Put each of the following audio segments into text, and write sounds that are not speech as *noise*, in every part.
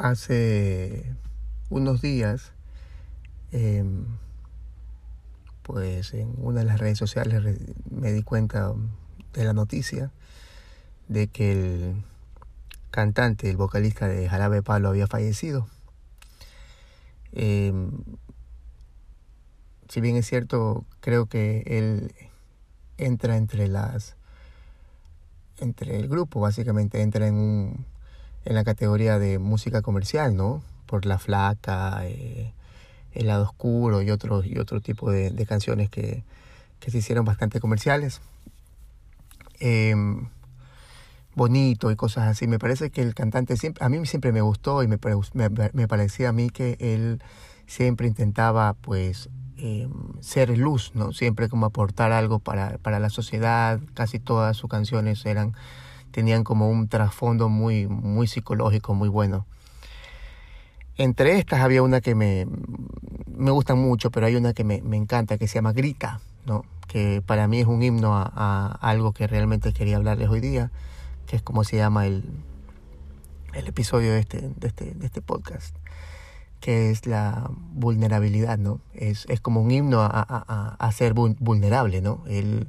Hace unos días, em, pues en una de las redes sociales me di cuenta de la noticia de que el cantante, el vocalista de Jarabe Palo había fallecido. Em, si bien es cierto, creo que él entra entre las entre el grupo, básicamente entra en un en la categoría de música comercial, ¿no? Por La Flaca, eh, El lado oscuro y otro, y otro tipo de, canciones que, se hicieron bastante comerciales. Em, bonito y cosas así. Me parece que el cantante siempre, a mí siempre me gustó y me, me, parecía a mí que él siempre intentaba pues em, ser luz, ¿no? Siempre como aportar algo para, para la sociedad. Casi todas sus canciones eran tenían como un trasfondo muy, muy psicológico, muy bueno. Entre estas había una que me, me gusta mucho, pero hay una que me, me, encanta, que se llama Grita, ¿no? que para mí es un himno a, algo que realmente quería hablarles hoy día, que es como se llama el, el episodio de este, de este, de este podcast, que es la vulnerabilidad, ¿no? Es, es como un himno a, a, a ser vulnerable, ¿no? El,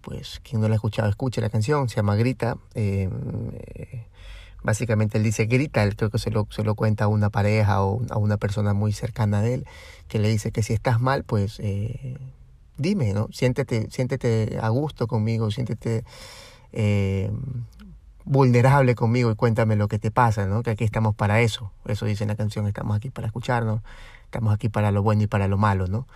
pues quien no la ha escuchado, escuche la canción, se llama Grita. Eh, eh, básicamente él dice grita, él creo que se lo, se lo cuenta a una pareja o a una persona muy cercana a él, que le dice que si estás mal, pues dime, ¿no? Siéntete a gusto conmigo, siéntete vulnerable conmigo y cuéntame lo que te pasa, ¿no? Que aquí estamos para eso. Eso dice en la canción, estamos aquí para escucharnos, estamos aquí para lo bueno y para lo malo, ¿no?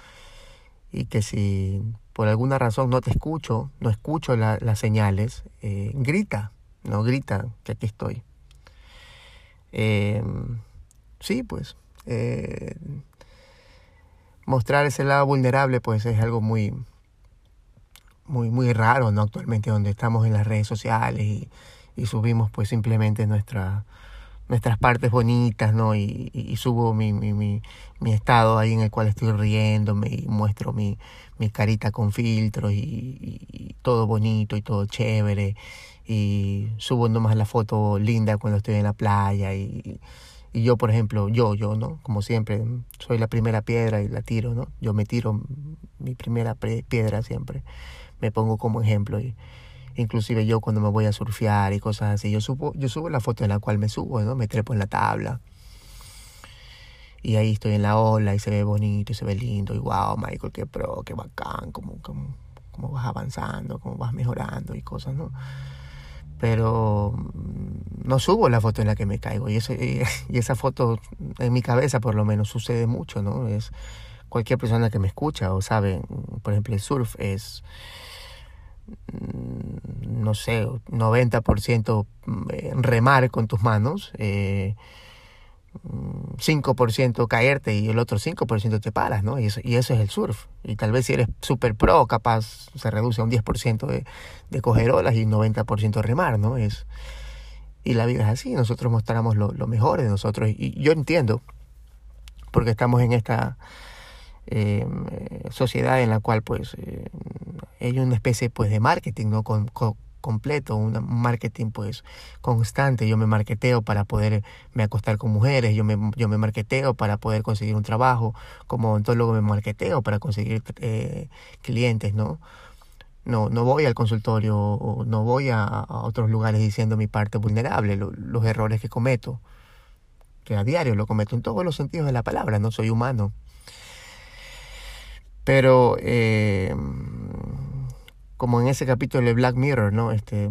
Y que si por alguna razón no te escucho, no escucho las señales, eh, grita, no grita que aquí estoy. Em, sí, pues eh, mostrar ese lado vulnerable pues es algo muy muy muy raro no actualmente donde estamos en las redes sociales y, y subimos pues simplemente nuestra nuestras partes bonitas, ¿no? Y, subo mi, mi, mi, estado ahí en el cual estoy riéndome y muestro mi, mi carita con filtros y, todo bonito y todo chévere. Y subo nomás la foto linda cuando estoy en la playa y, y yo, por ejemplo, yo, yo, ¿no? Como siempre, soy la primera piedra y la tiro, ¿no? Yo me tiro mi primera piedra siempre. Me pongo como ejemplo y inclusive yo cuando me voy a surfear y cosas así, yo subo, yo subo la foto en la cual me subo, ¿no? Me trepo en la tabla. Y ahí estoy en la ola y se ve bonito y se ve lindo. Y wow, Michael, qué pro, qué bacán, cómo, cómo, cómo vas avanzando, cómo vas mejorando y cosas, ¿no? Pero mm, no subo la foto en la que me caigo. Y, ese, y esa foto en mi cabeza por lo menos sucede mucho, ¿no? Es cualquier persona que me escucha o sabe, por ejemplo, el surf es no sé, 90% mm, remar con tus manos, eh, 5% mm, caerte y el otro 5% te paras, ¿no? Y eso, y eso es el surf. Y tal vez si eres super pro, capaz se reduce a un 10% de, de coger olas y 90% remar, ¿no? Es, y la vida es así, nosotros mostramos lo, lo mejor de nosotros. Y yo entiendo, porque estamos en esta eh, sociedad en la cual pues eh, hay una especie pues de marketing no completo un marketing pues constante. Yo me marketeo para poder me acostar con mujeres yo me yo me marketeo para poder conseguir un trabajo como luego me marketeo para conseguir eh, clientes no no no voy al consultorio no voy a, otros lugares diciendo mi parte vulnerable los errores que cometo que a diario lo cometo en todos los sentidos de la palabra no soy humano. Pero eh, como en ese capítulo de Black Mirror, ¿no? Este,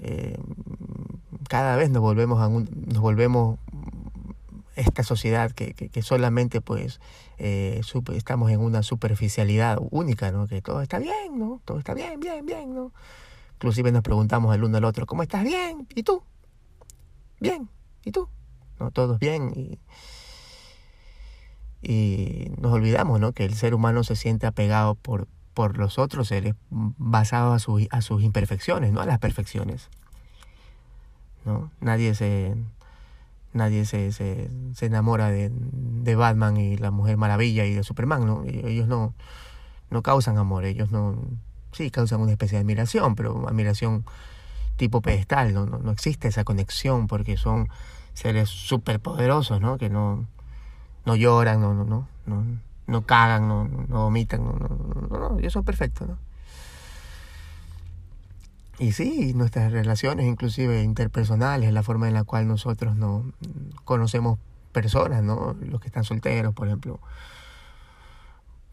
eh, cada vez nos volvemos a nos volvemos esta sociedad que, que, solamente pues eh, estamos en una superficialidad única, ¿no? Que todo está bien, ¿no? Todo está bien, bien, bien, ¿no? Inclusive nos preguntamos el uno al otro, ¿cómo estás? Bien. ¿Y tú? Bien. ¿Y tú? No, todos bien. Y, y nos olvidamos, ¿no? Que el ser humano se siente apegado por, por los otros seres basados a, su, a sus imperfecciones, no a las perfecciones. ¿no? Nadie se nadie se, se, se enamora de, de, Batman y la Mujer Maravilla y de Superman, ¿no? Ellos no, no causan amor, ellos no, sí causan una especie de admiración, pero admiración tipo pedestal, ¿no? No, no existe esa conexión porque son seres superpoderosos, ¿no? Que no, no lloran, no, no, no, no, no cagan, no, no vomitan, no, no, no, ellos son perfectos, ¿no? Y sí, nuestras relaciones, inclusive interpersonales, la forma en la cual nosotros no conocemos personas, ¿no? Los que están solteros, por ejemplo.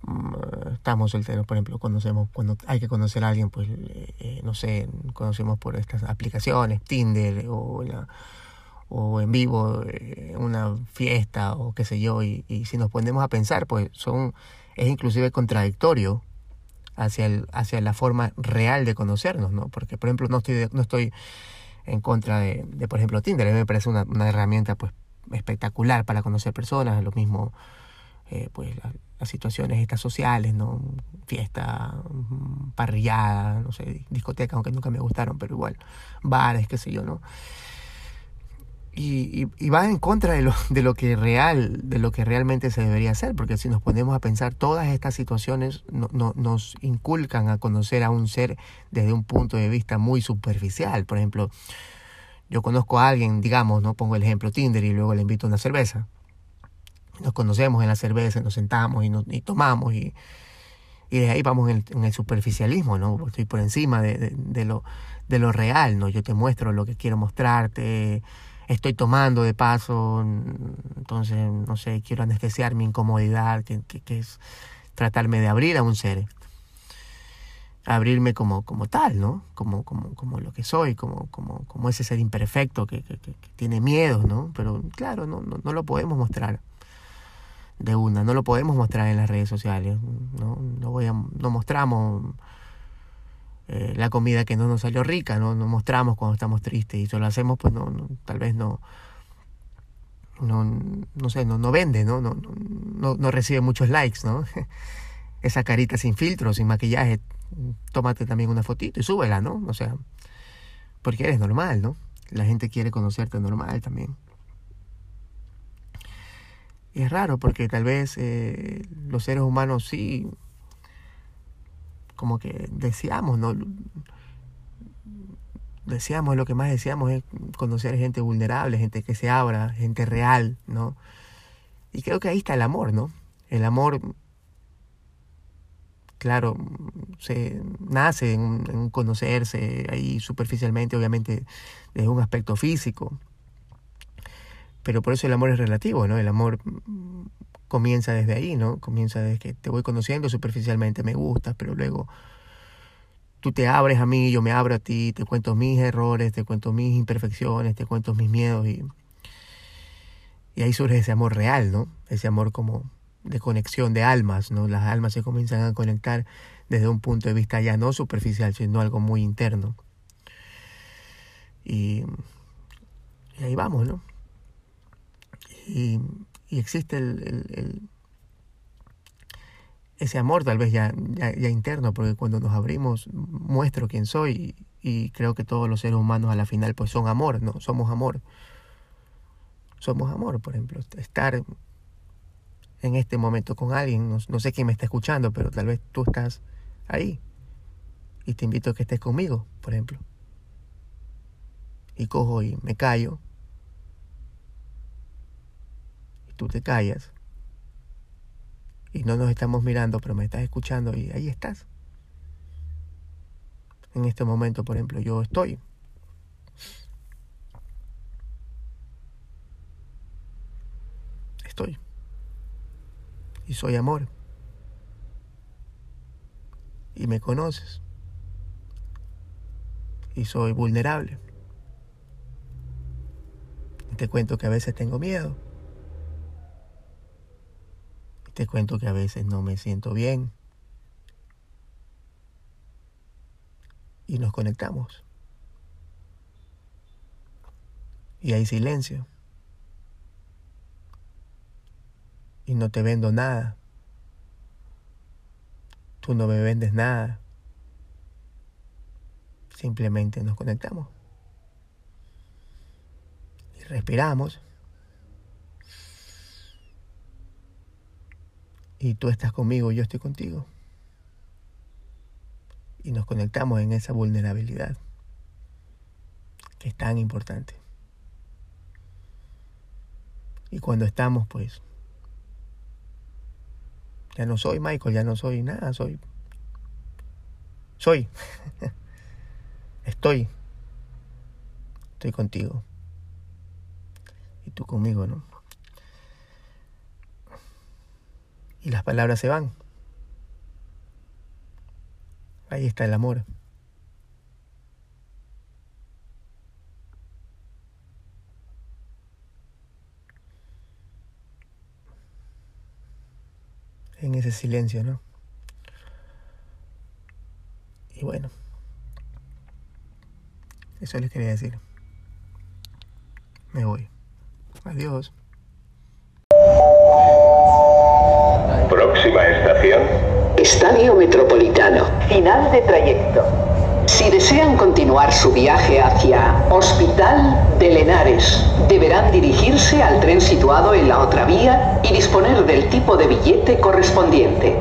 Mm, estamos solteros, por ejemplo, conocemos, cuando hay que conocer a alguien, pues, eh, no sé, conocemos por estas aplicaciones, Tinder o la, o en vivo, eh, una fiesta o qué sé yo, y, y, si nos ponemos a pensar, pues son, es inclusive contradictorio hacia, el, hacia la forma real de conocernos, ¿no? Porque, por ejemplo, no estoy, no estoy en contra de, por ejemplo, Tinder, a mí me parece una, una herramienta, pues, espectacular para conocer personas, lo mismo, eh, pues, la, las situaciones estas sociales, ¿no? Fiesta, parrillada, no sé, discoteca, aunque nunca me gustaron, pero igual, bares, qué sé yo, ¿no? Y, y, va en contra de lo, de lo que real, de lo que realmente se debería hacer, porque si nos ponemos a pensar, todas estas situaciones no, no, nos inculcan a conocer a un ser desde un punto de vista muy superficial. Por ejemplo, yo conozco a alguien, digamos, no pongo el ejemplo Tinder y luego le invito a una cerveza. Nos conocemos en la cerveza, nos sentamos y, nos, y tomamos y, y de ahí vamos en el, en el, superficialismo, ¿no? Estoy por encima de, de, de, lo, de lo real, ¿no? Yo te muestro lo que quiero mostrarte estoy tomando de paso, entonces, no sé, quiero anestesiar mi incomodidad, que, que, es tratarme de abrir a un ser. Abrirme como, como tal, ¿no? Como, como, como lo que soy, como, como, como ese ser imperfecto que, que, que tiene miedo, ¿no? Pero claro, no, no, no, lo podemos mostrar de una, no lo podemos mostrar en las redes sociales, ¿no? No, voy a, no mostramos eh, la comida que no nos salió rica, ¿no? Nos mostramos cuando estamos tristes y si lo hacemos, pues no, no, tal vez no, no, no sé, no, no vende, ¿no? No, no, no recibe muchos likes, ¿no? *laughs* Esa carita sin filtro, sin maquillaje, tómate también una fotito y súbela, ¿no? O sea, porque eres normal, ¿no? La gente quiere conocerte normal también. Y es raro porque tal vez eh, los seres humanos sí como que deseamos, ¿no? Deseamos, lo que más deseamos es conocer gente vulnerable, gente que se abra, gente real, ¿no? Y creo que ahí está el amor, ¿no? El amor, claro, se nace en, en conocerse ahí superficialmente, obviamente, desde un aspecto físico. Pero por eso el amor es relativo, ¿no? El amor comienza desde ahí, ¿no? Comienza desde que te voy conociendo superficialmente, me gustas, pero luego tú te abres a mí, yo me abro a ti, te cuento mis errores, te cuento mis imperfecciones, te cuento mis miedos y, y ahí surge ese amor real, ¿no? Ese amor como de conexión de almas, ¿no? Las almas se comienzan a conectar desde un punto de vista ya no superficial, sino algo muy interno. Y, y ahí vamos, ¿no? Y, y existe el, ese amor tal vez ya, ya, ya, interno, porque cuando nos abrimos muestro quién soy y, y, creo que todos los seres humanos a la final pues son amor, ¿no? Somos amor. Somos amor, por ejemplo. Estar en este momento con alguien, no, no sé quién me está escuchando, pero tal vez tú estás ahí y te invito a que estés conmigo, por ejemplo. Y cojo y me callo tú te callas y no nos estamos mirando, pero me estás escuchando y ahí estás. En este momento, por ejemplo, yo estoy. Estoy. Y soy amor. Y me conoces. Y soy vulnerable. Te cuento que a veces tengo miedo te cuento que a veces no me siento bien. y nos conectamos. Y hay silencio. Y no te vendo nada. Tú no me vendes nada. Simplemente nos conectamos. Y respiramos. Y tú estás conmigo, yo estoy contigo. Y nos conectamos en esa vulnerabilidad que es tan importante. Y cuando estamos, pues, ya no soy Michael, ya no soy nada, soy... Soy. *laughs* Estoy. Estoy contigo. Y tú conmigo, ¿no? Y las palabras se van. Ahí está el amor. en ese silencio, ¿no? Y bueno, eso les quería decir. Me voy. Adiós. Próxima estación. Estadio Metropolitano. Final de trayecto. Si desean continuar su viaje hacia Hospital de Lenares, deberán dirigirse al tren situado en la otra vía y disponer del tipo de billete correspondiente.